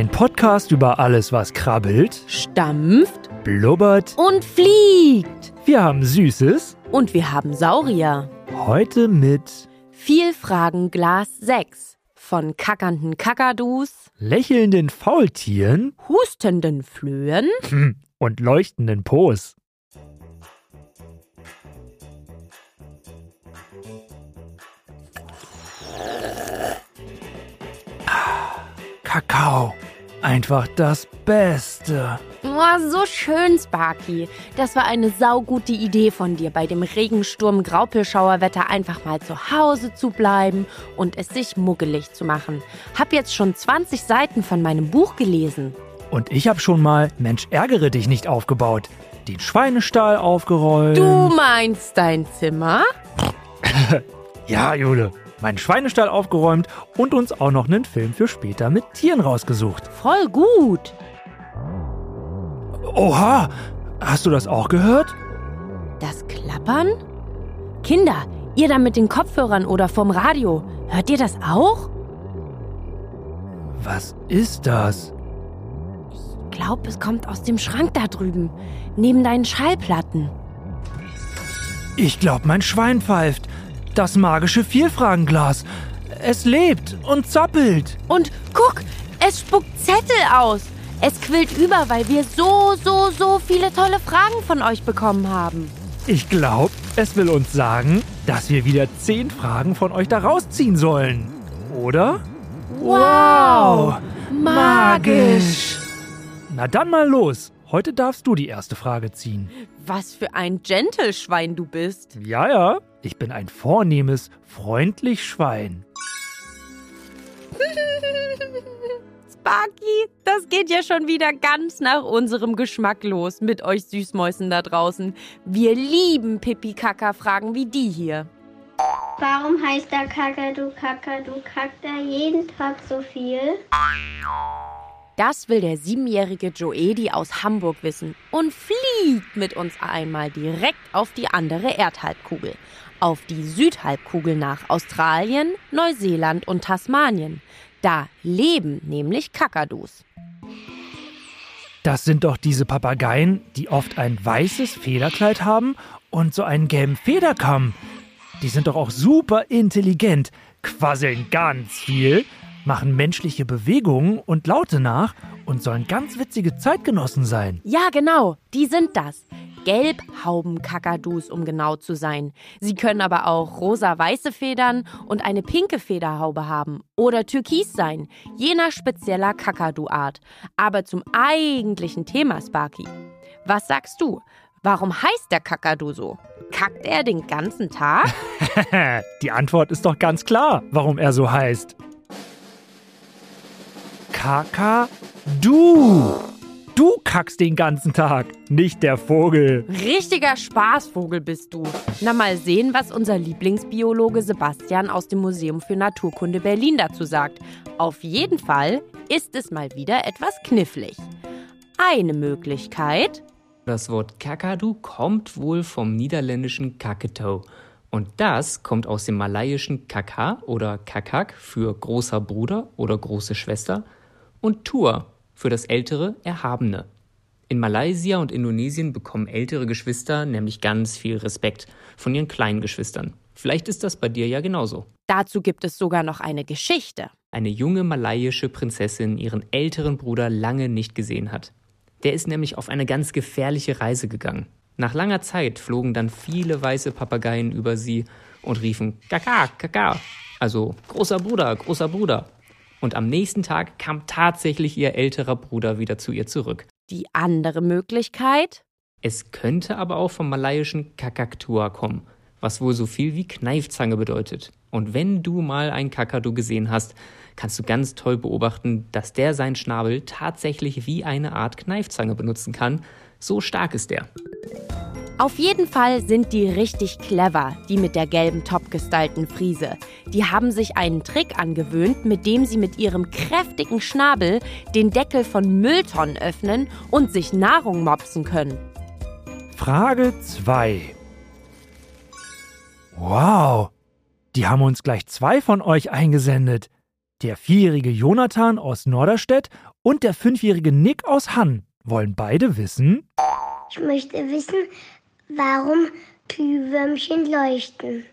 Ein Podcast über alles, was krabbelt, stampft blubbert. und fliegt. Wir haben Süßes. Und wir haben Saurier. Heute mit Viel Fragen Glas 6 von kackernden Kakadus, lächelnden Faultieren hustenden Flöhen, hm, und leuchtenden Poos. Ah, Kakao. Einfach das Beste. Oh, so schön, Sparky. Das war eine saugute Idee von dir, bei dem Regensturm Graupelschauerwetter einfach mal zu Hause zu bleiben und es sich muggelig zu machen. Hab jetzt schon 20 Seiten von meinem Buch gelesen. Und ich habe schon mal Mensch ärgere dich nicht aufgebaut. Den Schweinestall aufgeräumt. Du meinst dein Zimmer? Ja, Jule. Meinen Schweinestall aufgeräumt und uns auch noch einen Film für später mit Tieren rausgesucht. Voll gut. Oha! Hast du das auch gehört? Das Klappern? Kinder, ihr da mit den Kopfhörern oder vom Radio, hört ihr das auch? Was ist das? Glaub, es kommt aus dem Schrank da drüben, neben deinen Schallplatten. Ich glaub, mein Schwein pfeift. Das magische Vielfragenglas. Es lebt und zappelt. Und guck, es spuckt Zettel aus. Es quillt über, weil wir so, so, so viele tolle Fragen von euch bekommen haben. Ich glaub, es will uns sagen, dass wir wieder zehn Fragen von euch da rausziehen sollen. Oder? Wow! Magisch! Na dann mal los. Heute darfst du die erste Frage ziehen. Was für ein Gentleschwein du bist. Ja, ja. Ich bin ein vornehmes, freundlich Schwein. Sparky, das geht ja schon wieder ganz nach unserem Geschmack los mit euch Süßmäusen da draußen. Wir lieben Pipi-Kaka-Fragen wie die hier. Warum heißt der Kakadu Kakadu kackt er jeden Tag so viel? Das will der siebenjährige Joedi aus Hamburg wissen und fliegt mit uns einmal direkt auf die andere Erdhalbkugel. Auf die Südhalbkugel nach Australien, Neuseeland und Tasmanien. Da leben nämlich Kakadus. Das sind doch diese Papageien, die oft ein weißes Federkleid haben und so einen gelben Federkamm. Die sind doch auch super intelligent, quasseln ganz viel, machen menschliche Bewegungen und Laute nach und sollen ganz witzige Zeitgenossen sein. Ja, genau, die sind das. Gelbhaubenkakadus, um genau zu sein. Sie können aber auch rosa-weiße Federn und eine pinke Federhaube haben oder türkis sein, je nach spezieller Kakadu-Art. Aber zum eigentlichen Thema, Sparky. Was sagst du? Warum heißt der Kakadu so? Kackt er den ganzen Tag? Die Antwort ist doch ganz klar, warum er so heißt. Kaka, du. Kackst den ganzen Tag, nicht der Vogel. Richtiger Spaßvogel bist du. Na mal sehen, was unser Lieblingsbiologe Sebastian aus dem Museum für Naturkunde Berlin dazu sagt. Auf jeden Fall ist es mal wieder etwas knifflig. Eine Möglichkeit, Das Wort Kakadu kommt wohl vom niederländischen Kaketau. Und das kommt aus dem malaiischen Kaka oder Kakak für großer Bruder oder große Schwester und Tur für das ältere Erhabene. In Malaysia und Indonesien bekommen ältere Geschwister nämlich ganz viel Respekt von ihren kleinen Geschwistern. Vielleicht ist das bei dir ja genauso. dazu gibt es sogar noch eine Geschichte. Eine junge malaiische Prinzessin ihren älteren Bruder lange nicht gesehen hat. Der ist nämlich auf eine ganz gefährliche Reise gegangen. Nach langer Zeit flogen dann viele weiße Papageien über sie und riefen Kaka, Kaka, also großer Bruder, großer Bruder. Und am nächsten Tag kam tatsächlich ihr älterer Bruder wieder zu ihr zurück. Die andere Möglichkeit, Es könnte aber auch vom malaiischen Kakaktua kommen, was wohl so viel wie Kneifzange bedeutet. Und wenn du mal einen Kakadu gesehen hast, kannst du ganz toll beobachten, dass der seinen Schnabel tatsächlich wie eine Art Kneifzange benutzen kann. So stark ist der. Auf jeden Fall sind die richtig clever, die mit der gelben top gestylten Friese. Die haben sich einen Trick angewöhnt, mit dem sie mit ihrem kräftigen Schnabel den Deckel von Mülltonnen öffnen und sich Nahrung mopsen können. Frage 2. Wow, die haben uns gleich zwei von euch eingesendet. Der vierjährige Jonathan aus Norderstedt und der fünfjährige Nick aus Hann wollen beide wissen, Ich möchte wissen, warum Glühwürmchen leuchten.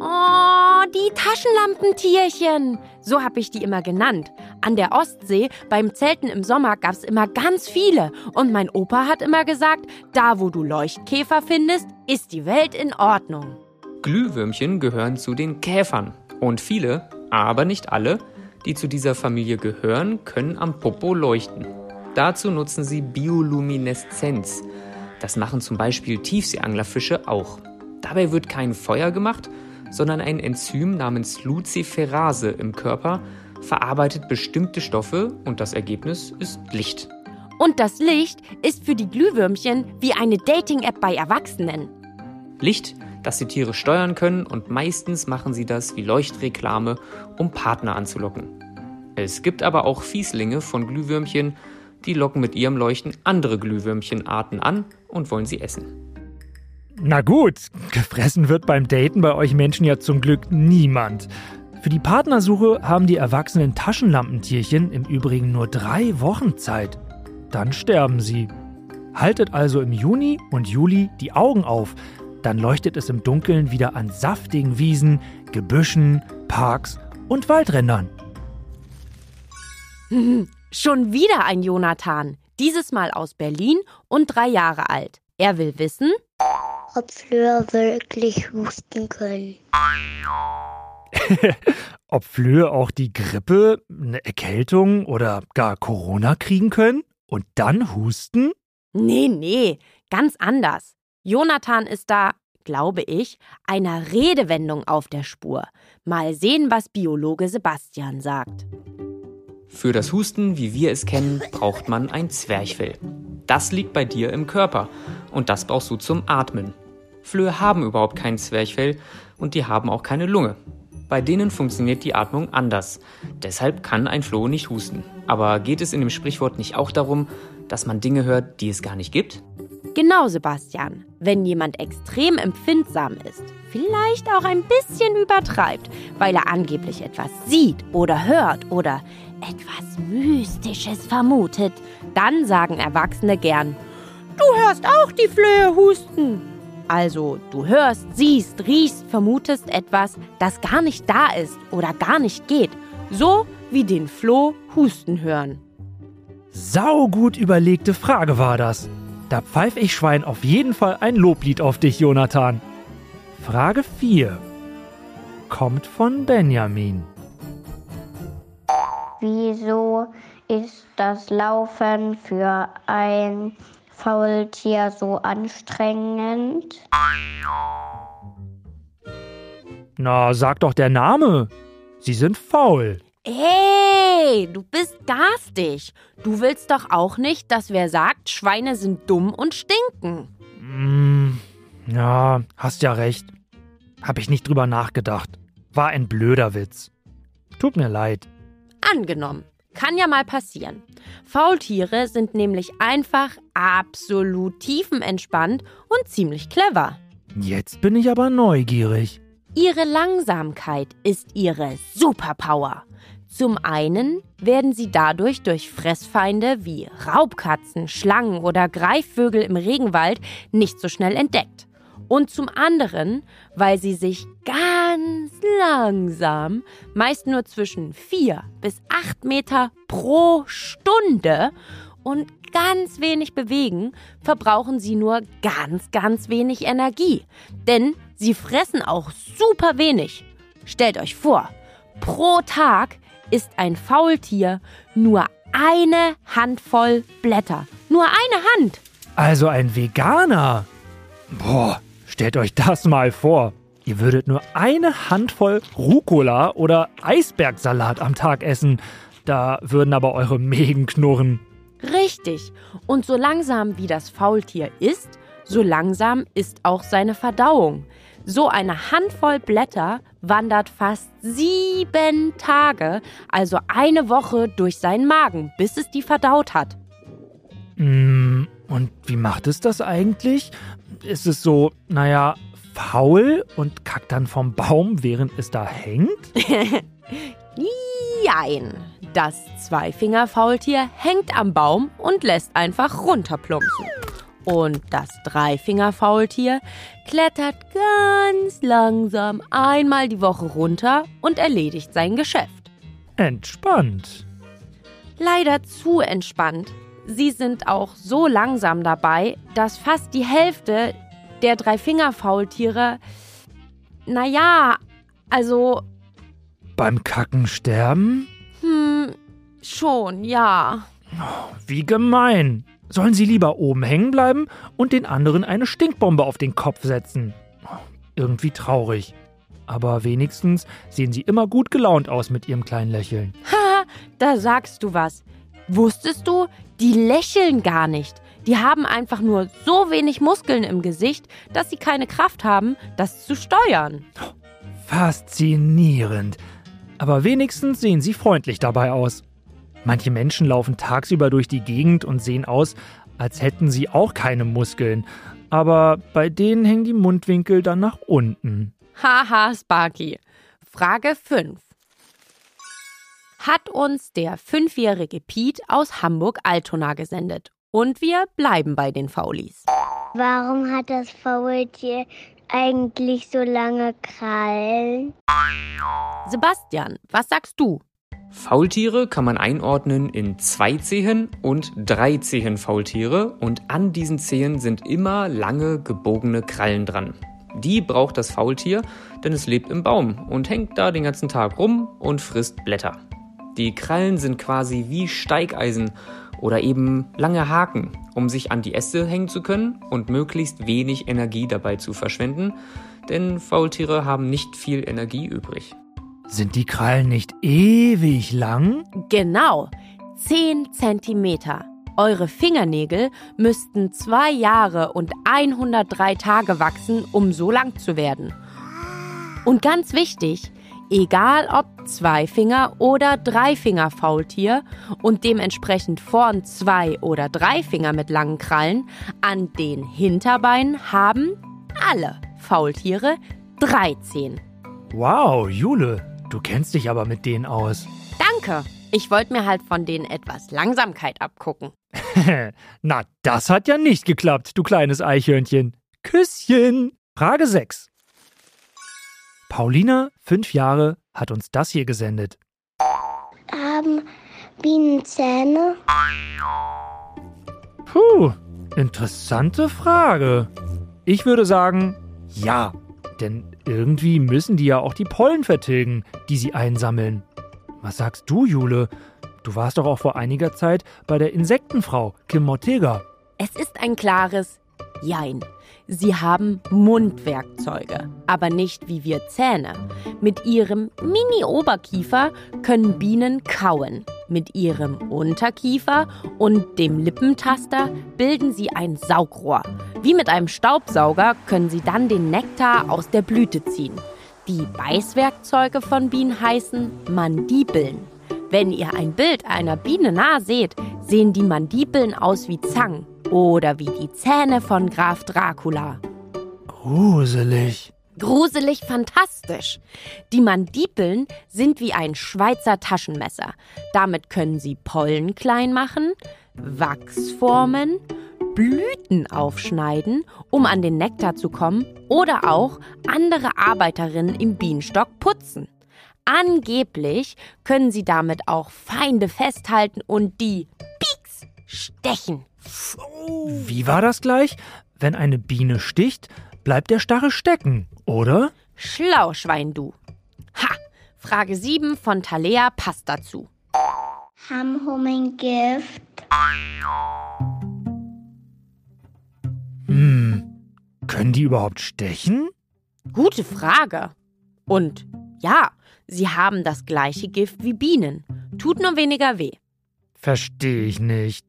Oh, die Taschenlampentierchen. So habe ich die immer genannt. An der Ostsee beim Zelten im Sommer gab es immer ganz viele. Und mein Opa hat immer gesagt, da wo du Leuchtkäfer findest, ist die Welt in Ordnung. Glühwürmchen gehören zu den Käfern. Und viele, aber nicht alle, die zu dieser Familie gehören, können am Popo leuchten. Dazu nutzen sie Biolumineszenz. Das machen zum Beispiel Tiefseeanglerfische auch. Dabei wird kein Feuer gemacht, sondern ein Enzym namens Luciferase im Körper verarbeitet bestimmte Stoffe und das Ergebnis ist Licht. Und das Licht ist für die Glühwürmchen wie eine Dating-App bei Erwachsenen. Licht, das die Tiere steuern können und meistens machen sie das wie Leuchtreklame, um Partner anzulocken. Es gibt aber auch Fieslinge von Glühwürmchen, die locken mit ihrem Leuchten andere Glühwürmchenarten an und wollen sie essen. Na gut, gefressen wird beim Daten bei euch Menschen ja zum Glück niemand. Für die Partnersuche haben die erwachsenen Taschenlampentierchen im Übrigen nur drei Wochen Zeit. Dann sterben sie. Haltet also im Juni und Juli die Augen auf, dann leuchtet es im Dunkeln wieder an saftigen Wiesen, Gebüschen, Parks und Waldrändern. Schon wieder ein Jonathan. Dieses Mal aus Berlin und drei Jahre alt. Er will wissen, Ob Flöhe wirklich husten können. Ob Flöhe auch die Grippe, eine Erkältung oder gar Corona kriegen können und dann husten? nee, nee, ganz anders. Jonathan ist da, glaube ich, einer Redewendung auf der Spur. Mal sehen, was Biologe Sebastian sagt. Für das Husten, wie wir es kennen, braucht man ein Zwerchfell. Das liegt bei dir im Körper und das brauchst du zum Atmen. Flöhe haben überhaupt kein Zwerchfell und die haben auch keine Lunge. Bei denen funktioniert die Atmung anders. Deshalb kann ein Floh nicht husten. Aber geht es in dem Sprichwort nicht auch darum, dass man Dinge hört, die es gar nicht gibt? Genau, Sebastian. Wenn jemand extrem empfindsam ist, vielleicht auch ein bisschen übertreibt, weil er angeblich etwas sieht oder hört oder etwas Mystisches vermutet, dann sagen Erwachsene gern, du hörst auch die Flöhe husten. Also, du hörst, siehst, riechst, vermutest etwas, das gar nicht da ist oder gar nicht geht. So wie den Floh husten hören. Saugut überlegte Frage war das. Da pfeif ich Schwein auf jeden Fall ein Loblied auf dich, Jonathan. Frage 4 kommt von Benjamin. Wieso ist das Laufen für ein Faultier so anstrengend? Na, sag doch der Name. Sie sind faul. Hey, du bist garstig. Du willst doch auch nicht, dass wer sagt, Schweine sind dumm und stinken. Hm, ja, hast ja recht. Hab ich nicht drüber nachgedacht. War ein blöder Witz. Tut mir leid. Angenommen. Kann ja mal passieren. Faultiere sind nämlich einfach absolut tiefenentspannt und ziemlich clever. Jetzt bin ich aber neugierig. Ihre Langsamkeit ist ihre Superpower. Zum einen werden sie dadurch durch Fressfeinde wie Raubkatzen, Schlangen oder Greifvögel im Regenwald nicht so schnell entdeckt. Und zum anderen, weil sie sich ganz langsam, meist nur zwischen 4 bis 8 Meter pro Stunde und ganz wenig bewegen, verbrauchen sie nur ganz, ganz wenig Energie. Denn sie fressen auch super wenig. Stellt euch vor, pro Tag isst ein Faultier nur eine Handvoll Blätter. Nur eine Hand. Also ein Veganer. Boah, Stellt euch das mal vor. Ihr würdet nur eine Handvoll Rucola oder Eisbergsalat am Tag essen. Da würden aber eure Mägen knurren. Richtig. Und so langsam wie das Faultier isst, so langsam ist auch seine Verdauung. So eine Handvoll Blätter wandert fast sieben Tage, also eine Woche durch seinen Magen, bis es die verdaut hat. Mm, und wie macht es das eigentlich? Ist es so, naja, faul und kackt dann vom Baum, während es da hängt? Jein. Das Zweifingerfaultier hängt am Baum und lässt einfach runterplumpsen. Und das Dreifingerfaultier klettert ganz langsam einmal die Woche runter und erledigt sein Geschäft. Entspannt. Leider zu entspannt. Sie sind auch so langsam dabei, dass fast die Hälfte der Dreifingerfaultiere, naja, also, Beim Kacken sterben? hm, schon, ja. Wie gemein. Sollen sie lieber oben hängen bleiben und den anderen eine Stinkbombe auf den Kopf setzen? Irgendwie traurig. Aber wenigstens sehen sie immer gut gelaunt aus mit ihrem kleinen Lächeln. Haha, da sagst du was. Wusstest du, die lächeln gar nicht. Die haben einfach nur so wenig Muskeln im Gesicht, dass sie keine Kraft haben, das zu steuern. Faszinierend. Aber wenigstens sehen sie freundlich dabei aus. Manche Menschen laufen tagsüber durch die Gegend und sehen aus, als hätten sie auch keine Muskeln. Aber bei denen hängen die Mundwinkel dann nach unten. Haha, Sparky. Frage 5. Hat uns der fünfjährige Piet aus Hamburg-Altona gesendet. Und wir bleiben bei den Faulis. Warum hat das Faultier eigentlich so lange Krallen? Sebastian, was sagst du? Faultiere kann man einordnen in zwei Zehen und drei Zehen Faultiere und an diesen Zehen sind immer lange gebogene Krallen dran. Die braucht das Faultier, denn es lebt im Baum und hängt da den ganzen Tag rum und frisst Blätter. Die Krallen sind quasi wie Steigeisen oder eben lange Haken, um sich an die Äste hängen zu können und möglichst wenig Energie dabei zu verschwenden, denn Faultiere haben nicht viel Energie übrig. Sind die Krallen nicht ewig lang? Genau, 10 Zentimeter. Eure Fingernägel müssten zwei Jahre und 103 Tage wachsen, um so lang zu werden. Und ganz wichtig, egal ob Zweifinger- oder Dreifinger-Faultier und dementsprechend vorn zwei oder drei Finger mit langen Krallen, an den Hinterbeinen haben alle Faultiere 13. Wow, Jule, du kennst dich aber mit denen aus. Danke. Ich wollte mir halt von denen etwas Langsamkeit abgucken. Na, das hat ja nicht geklappt, du kleines Eichhörnchen. Küsschen. Frage 6. Paulina, fünf Jahre, hat uns das hier gesendet. Haben Bienen Zähne? Puh, interessante Frage. Ich würde sagen, ja. Denn irgendwie müssen die ja auch die Pollen vertilgen, die sie einsammeln. Was sagst du, Jule? Du warst doch auch vor einiger Zeit bei der Insektenfrau, Kim Ortega. Es ist ein klares Jein. Sie haben Mundwerkzeuge, aber nicht wie wir Zähne. Mit ihrem Mini-Oberkiefer können Bienen kauen. Mit ihrem Unterkiefer und dem Lippentaster bilden sie ein Saugrohr. Wie mit einem Staubsauger können sie dann den Nektar aus der Blüte ziehen. Die Beißwerkzeuge von Bienen heißen Mandibeln. Wenn ihr ein Bild einer Biene nah seht, sehen die Mandibeln aus wie Zangen oder wie die Zähne von Graf Dracula. Gruselig. Gruselig fantastisch. Die Mandibeln sind wie ein Schweizer Taschenmesser. Damit können sie Pollen klein machen, Wachs formen, Blüten aufschneiden, um an den Nektar zu kommen, oder auch andere Arbeiterinnen im Bienenstock putzen. Angeblich können sie damit auch Feinde festhalten und die Pieks stechen. Wie war das gleich? Wenn eine Biene sticht, bleibt der Stachel stecken, oder? Schlau, Schwein, du. Ha! Frage 7 von Talea passt dazu. Haben Hummeln Gift? Können die überhaupt stechen? Gute Frage. Und ja, sie haben das gleiche Gift wie Bienen. Tut nur weniger weh. Verstehe ich nicht.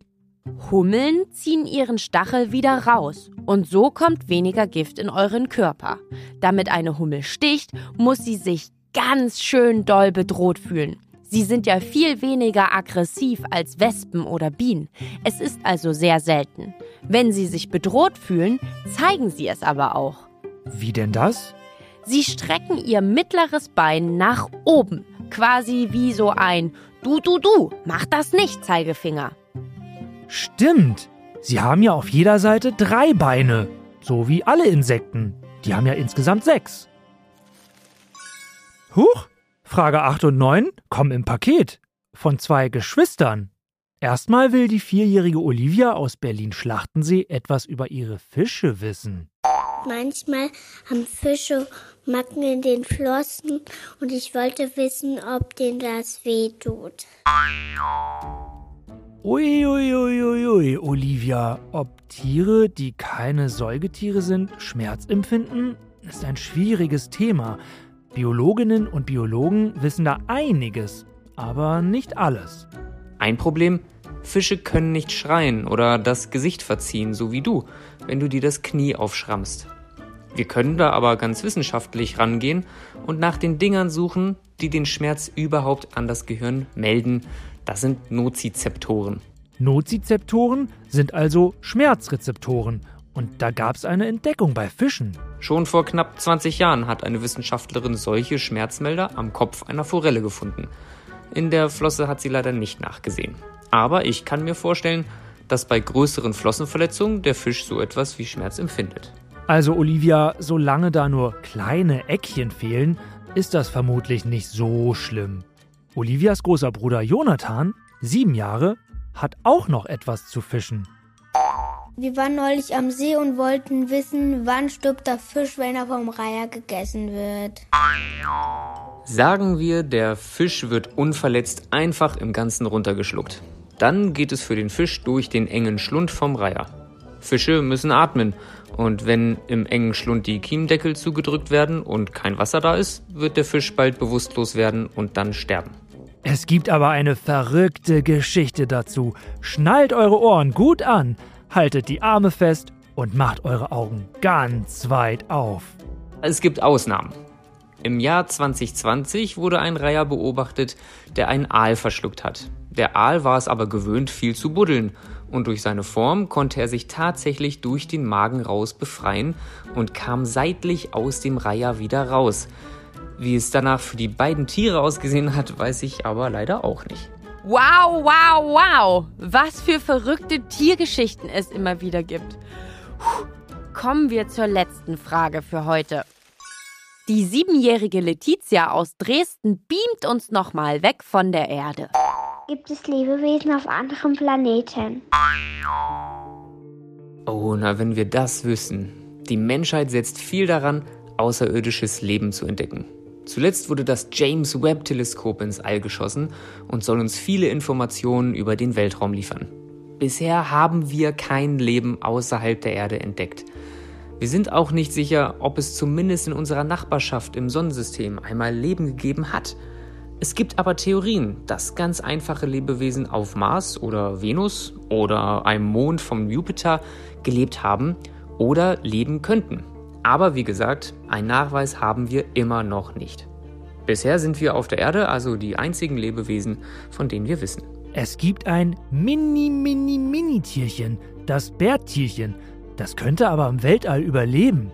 Hummeln ziehen ihren Stachel wieder raus und so kommt weniger Gift in euren Körper. Damit eine Hummel sticht, muss sie sich ganz schön doll bedroht fühlen. Sie sind ja viel weniger aggressiv als Wespen oder Bienen. Es ist also sehr selten. Wenn sie sich bedroht fühlen, zeigen sie es aber auch. Wie denn das? Sie strecken ihr mittleres Bein nach oben, quasi wie so ein Du, du, du, mach das nicht, Zeigefinger. Stimmt. Sie haben ja auf jeder Seite drei Beine. So wie alle Insekten. Die haben ja insgesamt sechs. Huch! Frage 8 und 9 kommen im Paket. Von zwei Geschwistern. Erstmal will die vierjährige Olivia aus Berlin-Schlachtensee etwas über ihre Fische wissen. Manchmal haben Fische Macken in den Flossen und ich wollte wissen, ob denen das weh tut. Uiuiuiui, Olivia, ob Tiere, die keine Säugetiere sind, Schmerz empfinden, ist ein schwieriges Thema. Biologinnen und Biologen wissen da einiges, aber nicht alles. Ein Problem, Fische können nicht schreien oder das Gesicht verziehen, so wie du, wenn du dir das Knie aufschrammst. Wir können da aber ganz wissenschaftlich rangehen und nach den Dingern suchen, die den Schmerz überhaupt an das Gehirn melden. Das sind Nozizeptoren. Nozizeptoren sind also Schmerzrezeptoren. Und da gab es eine Entdeckung bei Fischen. Schon vor knapp 20 Jahren hat eine Wissenschaftlerin solche Schmerzmelder am Kopf einer Forelle gefunden. In der Flosse hat sie leider nicht nachgesehen. Aber ich kann mir vorstellen, dass bei größeren Flossenverletzungen der Fisch so etwas wie Schmerz empfindet. Also Olivia, solange da nur kleine Eckchen fehlen, ist das vermutlich nicht so schlimm. Olivias großer Bruder Jonathan, sieben Jahre, hat auch noch etwas zu fischen. Wir waren neulich am See und wollten wissen, wann stirbt der Fisch, wenn er vom Reiher gegessen wird. Sagen wir, der Fisch wird unverletzt einfach im Ganzen runtergeschluckt. Dann geht es für den Fisch durch den engen Schlund vom Reiher. Fische müssen atmen und wenn im engen Schlund die Kiemendeckel zugedrückt werden und kein Wasser da ist, wird der Fisch bald bewusstlos werden und dann sterben. Es gibt aber eine verrückte Geschichte dazu. Schnallt eure Ohren gut an, haltet die Arme fest und macht eure Augen ganz weit auf. Es gibt Ausnahmen. Im Jahr 2020 wurde ein Reiher beobachtet, der einen Aal verschluckt hat. Der Aal war es aber gewöhnt, viel zu buddeln und durch seine Form konnte er sich tatsächlich durch den Magen raus befreien und kam seitlich aus dem Reiher wieder raus. Wie es danach für die beiden Tiere ausgesehen hat, weiß ich aber leider auch nicht. Wow, wow, wow! Was für verrückte Tiergeschichten es immer wieder gibt. Puh. Kommen wir zur letzten Frage für heute. Die siebenjährige Letizia aus Dresden beamt uns nochmal weg von der Erde. Gibt es Lebewesen auf anderen Planeten? Oh, na, wenn wir das wüssten. Die Menschheit setzt viel daran, außerirdisches Leben zu entdecken. Zuletzt wurde das James Webb Teleskop ins All geschossen und soll uns viele Informationen über den Weltraum liefern. Bisher haben wir kein Leben außerhalb der Erde entdeckt. Wir sind auch nicht sicher, ob es zumindest in unserer Nachbarschaft im Sonnensystem einmal Leben gegeben hat. Es gibt aber Theorien, dass ganz einfache Lebewesen auf Mars oder Venus oder einem Mond vom Jupiter gelebt haben oder leben könnten. Aber wie gesagt, ein Nachweis haben wir immer noch nicht. Bisher sind wir auf der Erde also die einzigen Lebewesen, von denen wir wissen. Es gibt ein mini, mini, mini Tierchen, das Bärtierchen. Das könnte aber im Weltall überleben.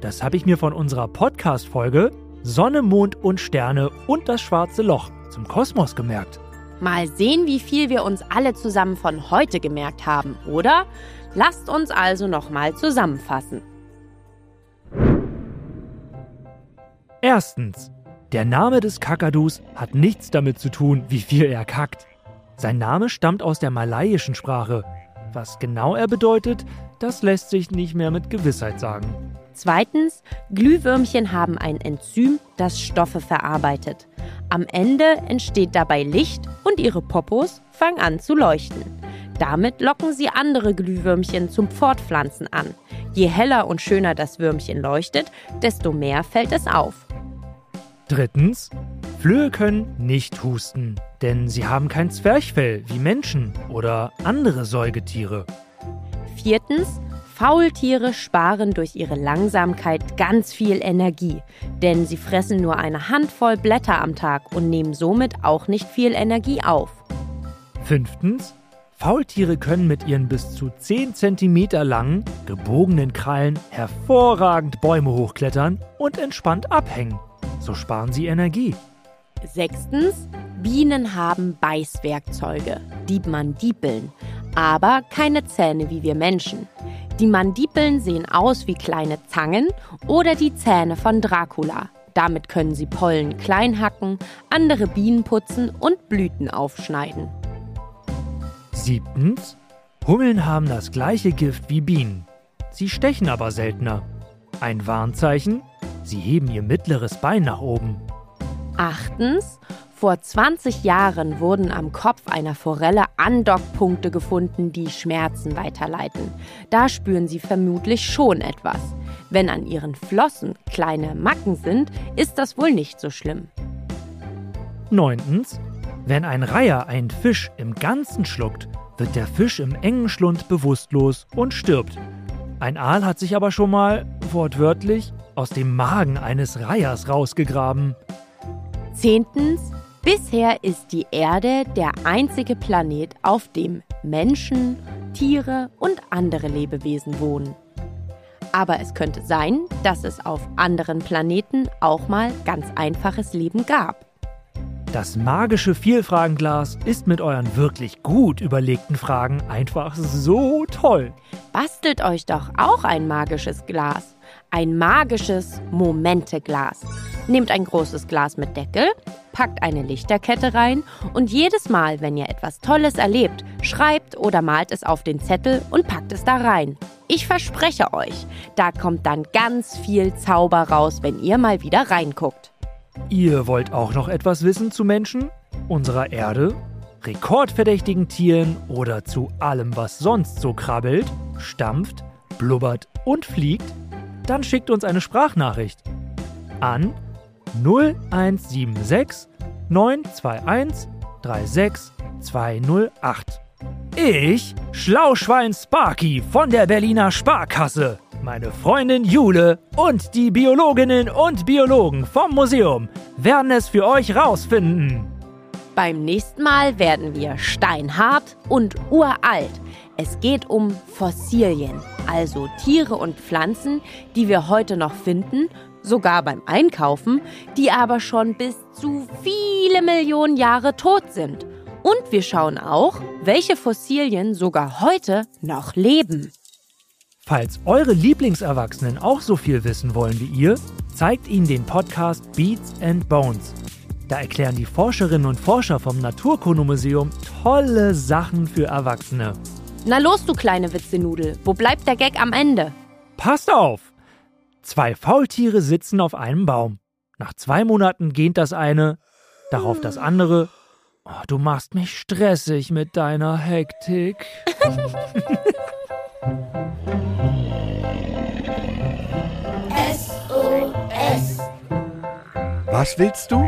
Das habe ich mir von unserer Podcast-Folge Sonne, Mond und Sterne und das schwarze Loch zum Kosmos gemerkt. Mal sehen, wie viel wir uns alle zusammen von heute gemerkt haben, oder? Lasst uns also nochmal zusammenfassen. Erstens. Der Name des Kakadus hat nichts damit zu tun, wie viel er kackt. Sein Name stammt aus der malaiischen Sprache. Was genau er bedeutet, das lässt sich nicht mehr mit Gewissheit sagen. Zweitens, Glühwürmchen haben ein Enzym, das Stoffe verarbeitet. Am Ende entsteht dabei Licht und ihre Popos fangen an zu leuchten. Damit locken sie andere Glühwürmchen zum Fortpflanzen an. Je heller und schöner das Würmchen leuchtet, desto mehr fällt es auf. Drittens, Flöhe können nicht husten, denn sie haben kein Zwerchfell wie Menschen oder andere Säugetiere. Viertens, Faultiere sparen durch ihre Langsamkeit ganz viel Energie, denn sie fressen nur eine Handvoll Blätter am Tag und nehmen somit auch nicht viel Energie auf. Fünftens, Faultiere können mit ihren bis zu 10 cm langen, gebogenen Krallen hervorragend Bäume hochklettern und entspannt abhängen. So sparen sie Energie. Sechstens, Bienen haben Beißwerkzeuge, die Mandibeln, aber keine Zähne wie wir Menschen. Die Mandibeln sehen aus wie kleine Zangen oder die Zähne von Dracula. Damit können sie Pollen klein hacken, andere Bienen putzen und Blüten aufschneiden. Siebtens, Hummeln haben das gleiche Gift wie Bienen. Sie stechen aber seltener. Ein Warnzeichen, sie heben ihr mittleres Bein nach oben. Achtens, vor 20 Jahren wurden am Kopf einer Forelle Andockpunkte gefunden, die Schmerzen weiterleiten. Da spüren sie vermutlich schon etwas. Wenn an ihren Flossen kleine Macken sind, ist das wohl nicht so schlimm. Neuntens, wenn ein Reiher einen Fisch im Ganzen schluckt, wird der Fisch im engen Schlund bewusstlos und stirbt. Ein Aal hat sich aber schon mal, wortwörtlich, aus dem Magen eines Reihers rausgegraben. Zehntens, bisher ist die Erde der einzige Planet, auf dem Menschen, Tiere und andere Lebewesen wohnen. Aber es könnte sein, dass es auf anderen Planeten auch mal ganz einfaches Leben gab. Das magische Vielfragenglas ist mit euren wirklich gut überlegten Fragen einfach so toll. Bastelt euch doch auch ein magisches Glas. Ein magisches Momenteglas. Nehmt ein großes Glas mit Deckel, packt eine Lichterkette rein und jedes Mal, wenn ihr etwas Tolles erlebt, schreibt oder malt es auf den Zettel und packt es da rein. Ich verspreche euch, da kommt dann ganz viel Zauber raus, wenn ihr mal wieder reinguckt. Ihr wollt auch noch etwas wissen zu Menschen, unserer Erde, rekordverdächtigen Tieren oder zu allem, was sonst so krabbelt, stampft, blubbert und fliegt? Dann schickt uns eine Sprachnachricht an 0176 921 36208. Ich, Schlauschwein Sparky von der Berliner Sparkasse, meine Freundin Jule und die Biologinnen und Biologen vom Museum werden es für euch rausfinden. Beim nächsten Mal werden wir steinhart und uralt. Es geht um Fossilien, also Tiere und Pflanzen, die wir heute noch finden, sogar beim Einkaufen, die aber schon bis zu viele Millionen Jahre tot sind. Und wir schauen auch, welche Fossilien sogar heute noch leben. Falls eure Lieblingserwachsenen auch so viel wissen wollen wie ihr, zeigt ihnen den Podcast Beats and Bones. Da erklären die Forscherinnen und Forscher vom Naturkundemuseum tolle Sachen für Erwachsene. Na los, du kleine Witzenudel, wo bleibt der Gag am Ende? Passt auf! Zwei Faultiere sitzen auf einem Baum. Nach zwei Monaten gähnt das eine, darauf das andere. Oh, du machst mich stressig mit deiner Hektik. SOS. Was willst du?